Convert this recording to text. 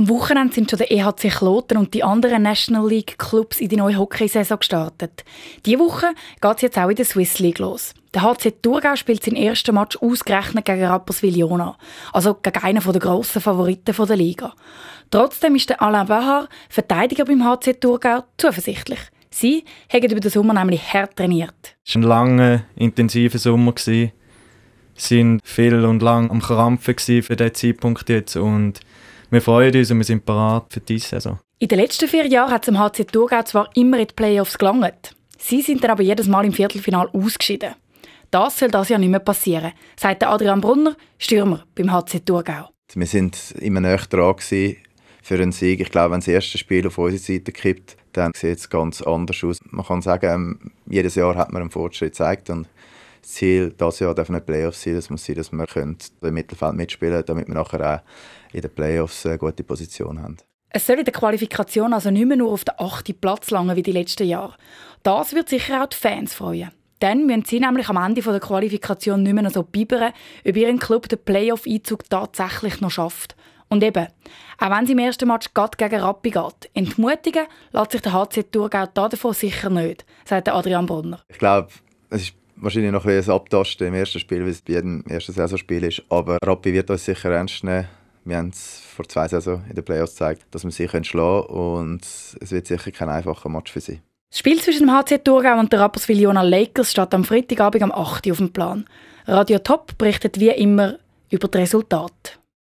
Am Wochenende sind schon der EHC Kloten und die anderen National League Clubs in die neue Hockeysaison gestartet. Diese Woche geht es jetzt auch in der Swiss League los. Der HC Thurgau spielt seinen ersten Match ausgerechnet gegen Rapperswil-Jona, also gegen einen der grossen Favoriten der Liga. Trotzdem ist der Alain Bahar, Verteidiger beim HC Thurgau, zuversichtlich. Sie haben über den Sommer nämlich hart trainiert. Es war ein langer, intensiver Sommer. Sie waren viel und lang am Krampfen für diesen Zeitpunkt jetzt und wir freuen uns und wir sind bereit für diese Saison. In den letzten vier Jahren hat es im HC Thurgau zwar immer in die Playoffs gelangt. Sie sind dann aber jedes Mal im Viertelfinal ausgeschieden. Das soll das ja nicht mehr passieren, sagt Adrian Brunner, Stürmer beim HC Thurgau. Wir sind immer näher dran für einen Sieg. Ich glaube, wenn das erste Spiel auf unsere Seite kippt, dann sieht es ganz anders aus. Man kann sagen, ähm, jedes Jahr hat man einen Fortschritt gezeigt und Ziel dieses Jahr darf nicht Playoffs sein. Es muss sein, dass wir im Mittelfeld mitspielen können, damit wir nachher auch in den Playoffs eine gute Position haben. Es soll in der Qualifikation also nicht mehr nur auf den achten Platz langen wie die letzten Jahre. Das wird sicher auch die Fans freuen. Dann müssen sie nämlich am Ende der Qualifikation nicht mehr so bibern, ob ihren Club den Playoff-Einzug tatsächlich noch schafft. Und eben, auch wenn sie im ersten Match gerade gegen Rappi geht, entmutigen lässt sich der HC Thurgau davon sicher nicht, sagt Adrian Brunner. Ich glaube, es ist wahrscheinlich noch ein, Abtasten im ersten Spiel, wie es bei jedem ersten Saisonspiel ist. Aber Rappi wird uns sicher ernst nehmen. Wir haben es vor zwei Saisons in den Playoffs gezeigt, dass wir sie schlagen können und es wird sicher kein einfacher Match für sie. Das Spiel zwischen dem HC Thurgau und der Rapperswil-Jona Lakers steht am Freitagabend am 8. Uhr auf dem Plan. Radio Top berichtet wie immer über die Resultate.